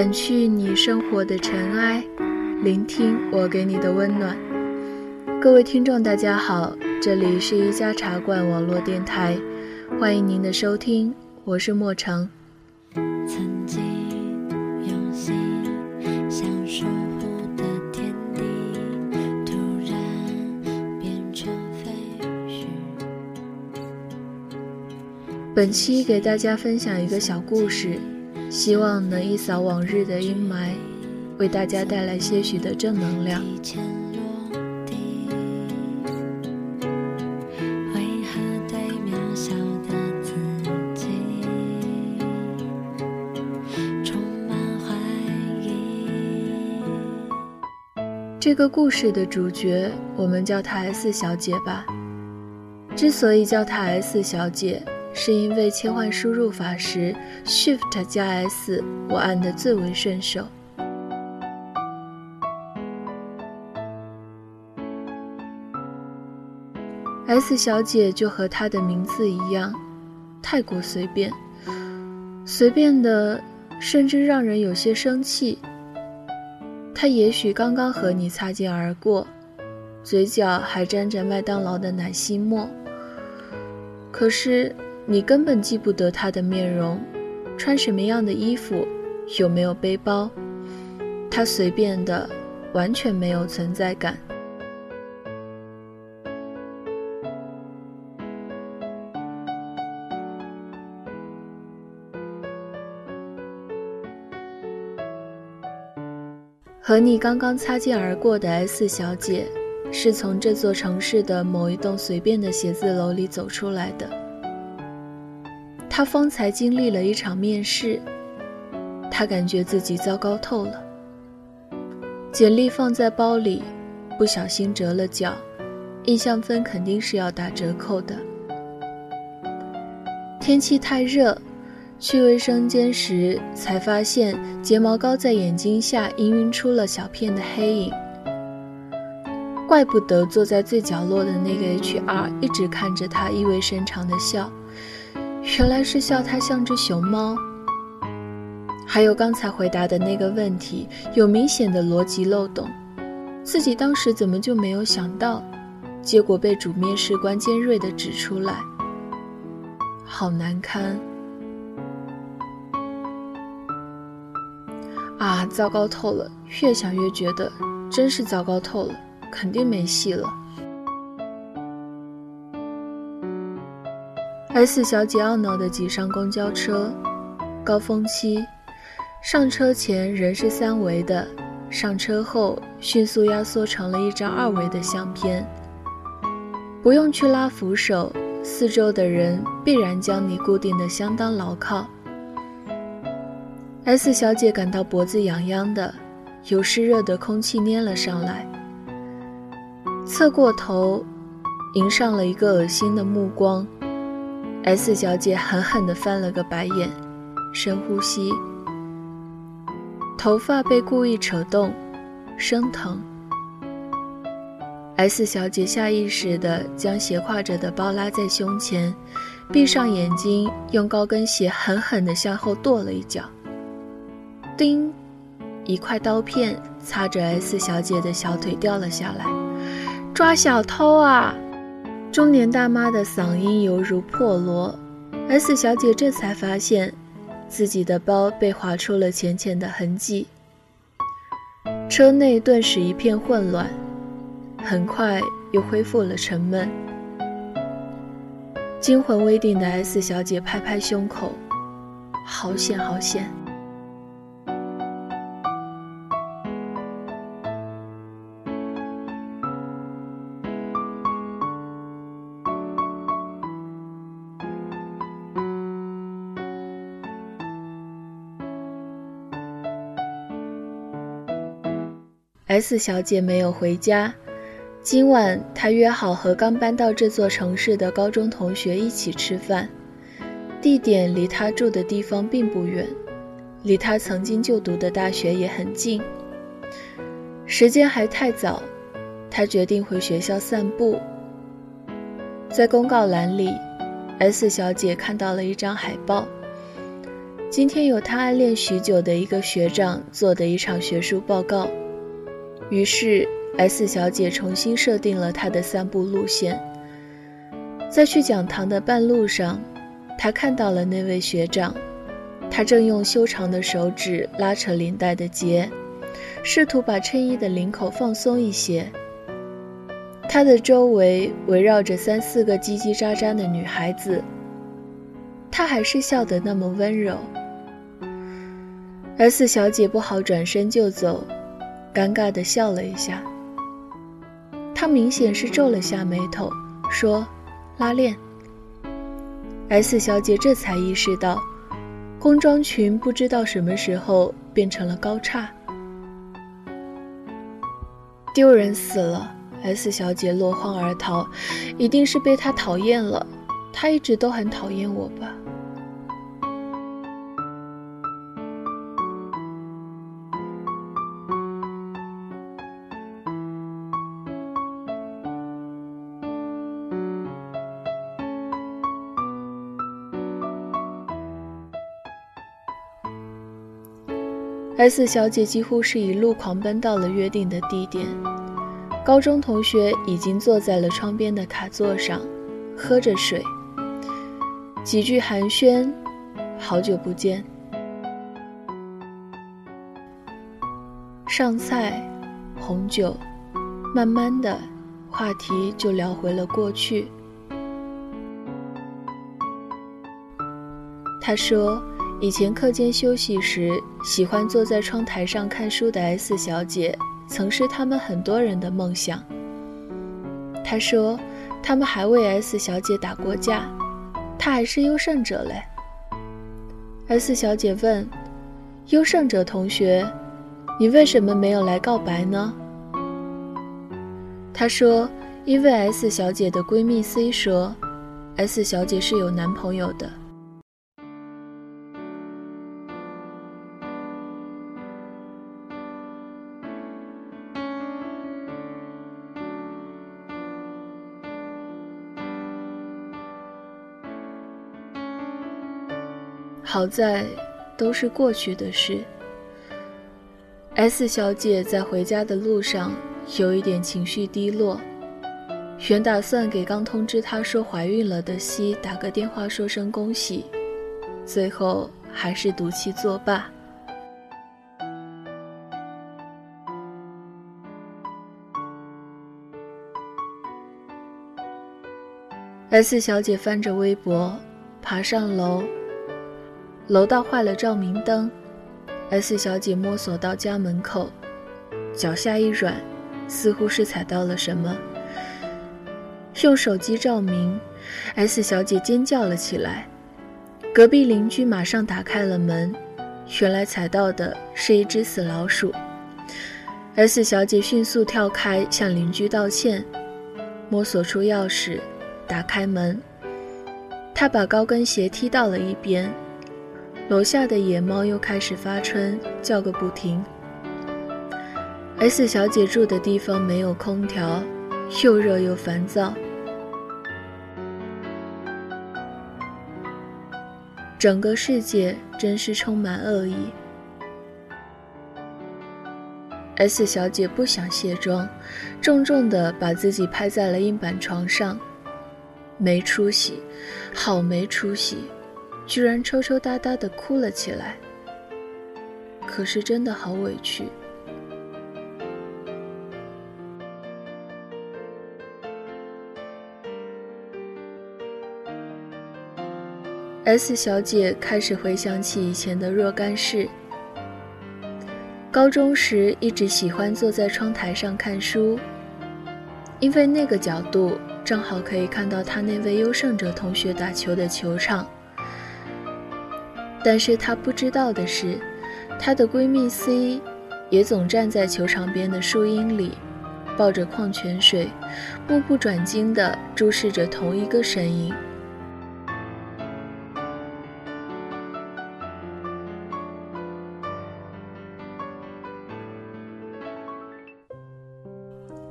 掸去你生活的尘埃，聆听我给你的温暖。各位听众，大家好，这里是一家茶馆网络电台，欢迎您的收听，我是莫成。曾经用心想守护的天地，突然变成废墟。本期给大家分享一个小故事。希望能一扫往日的阴霾，为大家带来些许的正能量。这个故事的主角，我们叫她 S 小姐吧。之所以叫她 S 小姐。是因为切换输入法时，Shift 加 S 我按得最为顺手。S 小姐就和她的名字一样，太过随便，随便的甚至让人有些生气。她也许刚刚和你擦肩而过，嘴角还沾着麦当劳的奶昔沫，可是。你根本记不得他的面容，穿什么样的衣服，有没有背包，他随便的，完全没有存在感。和你刚刚擦肩而过的 S 小姐，是从这座城市的某一栋随便的写字楼里走出来的。他方才经历了一场面试，他感觉自己糟糕透了。简历放在包里，不小心折了角，印象分肯定是要打折扣的。天气太热，去卫生间时才发现睫毛膏在眼睛下氤氲出了小片的黑影。怪不得坐在最角落的那个 HR 一直看着他，意味深长的笑。原来是笑他像只熊猫。还有刚才回答的那个问题，有明显的逻辑漏洞，自己当时怎么就没有想到？结果被主面试官尖锐的指出来，好难堪！啊，糟糕透了！越想越觉得，真是糟糕透了，肯定没戏了。S 小姐懊恼地挤上公交车，高峰期，上车前人是三维的，上车后迅速压缩成了一张二维的相片。不用去拉扶手，四周的人必然将你固定的相当牢靠。S 小姐感到脖子痒痒的，有湿热的空气粘了上来，侧过头，迎上了一个恶心的目光。S 小姐狠狠地翻了个白眼，深呼吸。头发被故意扯动，生疼。S 小姐下意识地将斜挎着的包拉在胸前，闭上眼睛，用高跟鞋狠狠地向后跺了一脚。叮！一块刀片擦着 S 小姐的小腿掉了下来。抓小偷啊！中年大妈的嗓音犹如破锣，S 小姐这才发现，自己的包被划出了浅浅的痕迹。车内顿时一片混乱，很快又恢复了沉闷。惊魂未定的 S 小姐拍拍胸口，好险，好险！S 小姐没有回家，今晚她约好和刚搬到这座城市的高中同学一起吃饭，地点离她住的地方并不远，离她曾经就读的大学也很近。时间还太早，她决定回学校散步。在公告栏里，S 小姐看到了一张海报，今天有她暗恋许久的一个学长做的一场学术报告，于是 S 小姐重新设定了她的散步路线。在去讲堂的半路上，她看到了那位学长，他正用修长的手指拉扯领带的结，试图把衬衣的领口放松一些。他的周围围绕着三四个叽叽喳喳的女孩子，他还是笑得那么温柔。S 小姐不好转身就走，尴尬地笑了一下。她明显是皱了下眉头，说：“拉链。”S 小姐这才意识到，工装裙不知道什么时候变成了高叉，丢人死了。S 小姐落荒而逃，一定是被他讨厌了。他一直都很讨厌我吧。S 小姐几乎是一路狂奔到了约定的地点，高中同学已经坐在了窗边的卡座上，喝着水，几句寒暄，好久不见。上菜，红酒，慢慢的，话题就聊回了过去。他说。以前课间休息时，喜欢坐在窗台上看书的 S 小姐，曾是他们很多人的梦想。她说，他们还为 S 小姐打过架，她还是优胜者嘞。S 小姐问：“优胜者同学，你为什么没有来告白呢？”她说：“因为 S 小姐的闺蜜 C 说，S 小姐是有男朋友的。”“好在，都是过去的事。”S 小姐在回家的路上有一点情绪低落，原打算给刚通知她说怀孕了的西打个电话说声恭喜，最后还是赌气作罢。S 小姐翻着微博，爬上楼。楼道坏了照明灯，S 小姐摸索到家门口，脚下一软，似乎是踩到了什么。用手机照明，S 小姐尖叫了起来。隔壁邻居马上打开了门，原来踩到的是一只死老鼠。S 小姐迅速跳开，向邻居道歉，摸索出钥匙。打开门，她把高跟鞋踢到了一边。楼下的野猫又开始发春，叫个不停。S 小姐住的地方没有空调，又热又烦躁。整个世界真是充满恶意。S 小姐不想卸妆，重重地把自己拍在了硬板床上。没出息，好没出息，居然抽抽搭搭的哭了起来。可是真的好委屈。S 小姐开始回想起以前的若干事。高中时一直喜欢坐在窗台上看书，因为那个角度。正好可以看到她那位优胜者同学打球的球场，但是她不知道的是，她的闺蜜 C 也总站在球场边的树荫里，抱着矿泉水，目不转睛地注视着同一个身影。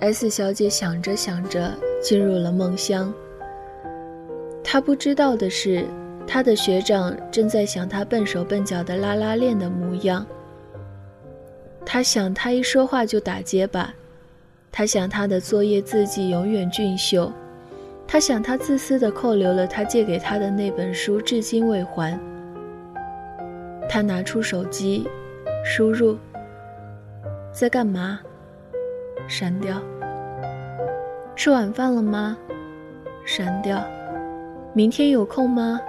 S 小姐想着想着。进入了梦乡。他不知道的是，他的学长正在想他笨手笨脚的拉拉链的模样。他想他一说话就打结巴，他想他的作业字迹永远俊秀，他想他自私的扣留了他借给他的那本书，至今未还。他拿出手机，输入。在干嘛？删掉。吃晚饭了吗？删掉。明天有空吗？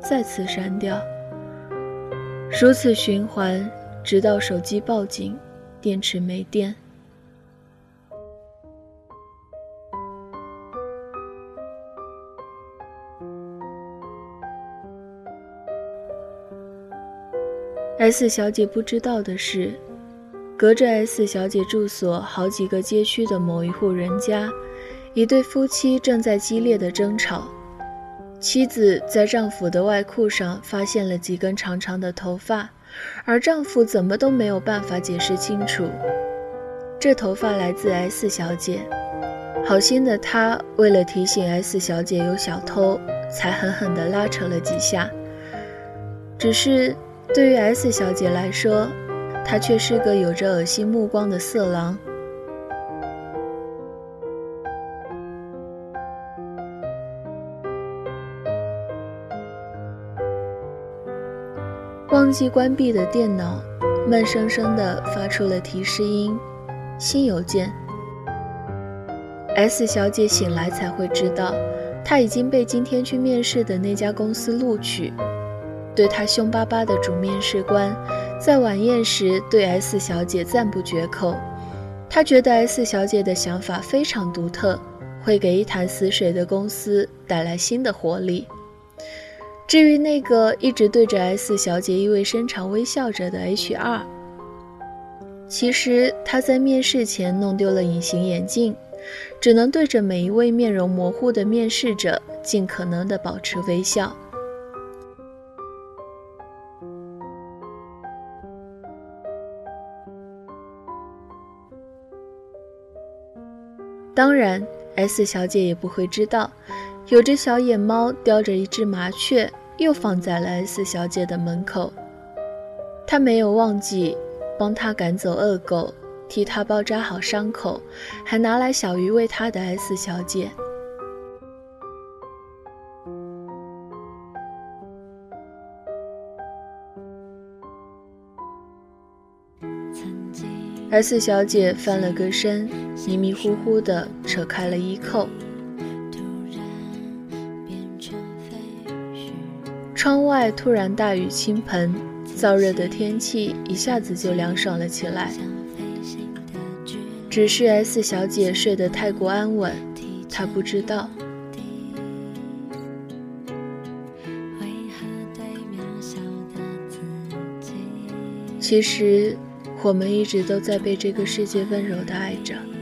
再次删掉。如此循环，直到手机报警，电池没电。S 小姐不知道的是，隔着 S 小姐住所好几个街区的某一户人家，一对夫妻正在激烈的争吵。妻子在丈夫的外裤上发现了几根长长的头发，而丈夫怎么都没有办法解释清楚，这头发来自 S 小姐。好心的他为了提醒 S 小姐有小偷，才狠狠地拉扯了几下。只是对于 S 小姐来说，他却是个有着恶心目光的色狼。忘记关闭的电脑，闷生生地发出了提示音。新邮件。S 小姐醒来才会知道，她已经被今天去面试的那家公司录取。对她凶巴巴的主面试官，在晚宴时对 S 小姐赞不绝口。他觉得 S 小姐的想法非常独特，会给一潭死水的公司带来新的活力。至于那个一直对着 S 小姐意味深长微笑着的 HR，其实他在面试前弄丢了隐形眼镜，只能对着每一位面容模糊的面试者尽可能的保持微笑。当然，S 小姐也不会知道。有只小野猫叼着一只麻雀，又放在了 S 小姐的门口。她没有忘记帮她赶走恶狗，替她包扎好伤口，还拿来小鱼喂她的 S 小姐。S 小姐翻了个身，迷迷糊糊地扯开了衣扣。窗外突然大雨倾盆，燥热的天气一下子就凉爽了起来。只是 S 小姐睡得太过安稳，她不知道。其实，我们一直都在被这个世界温柔的爱着。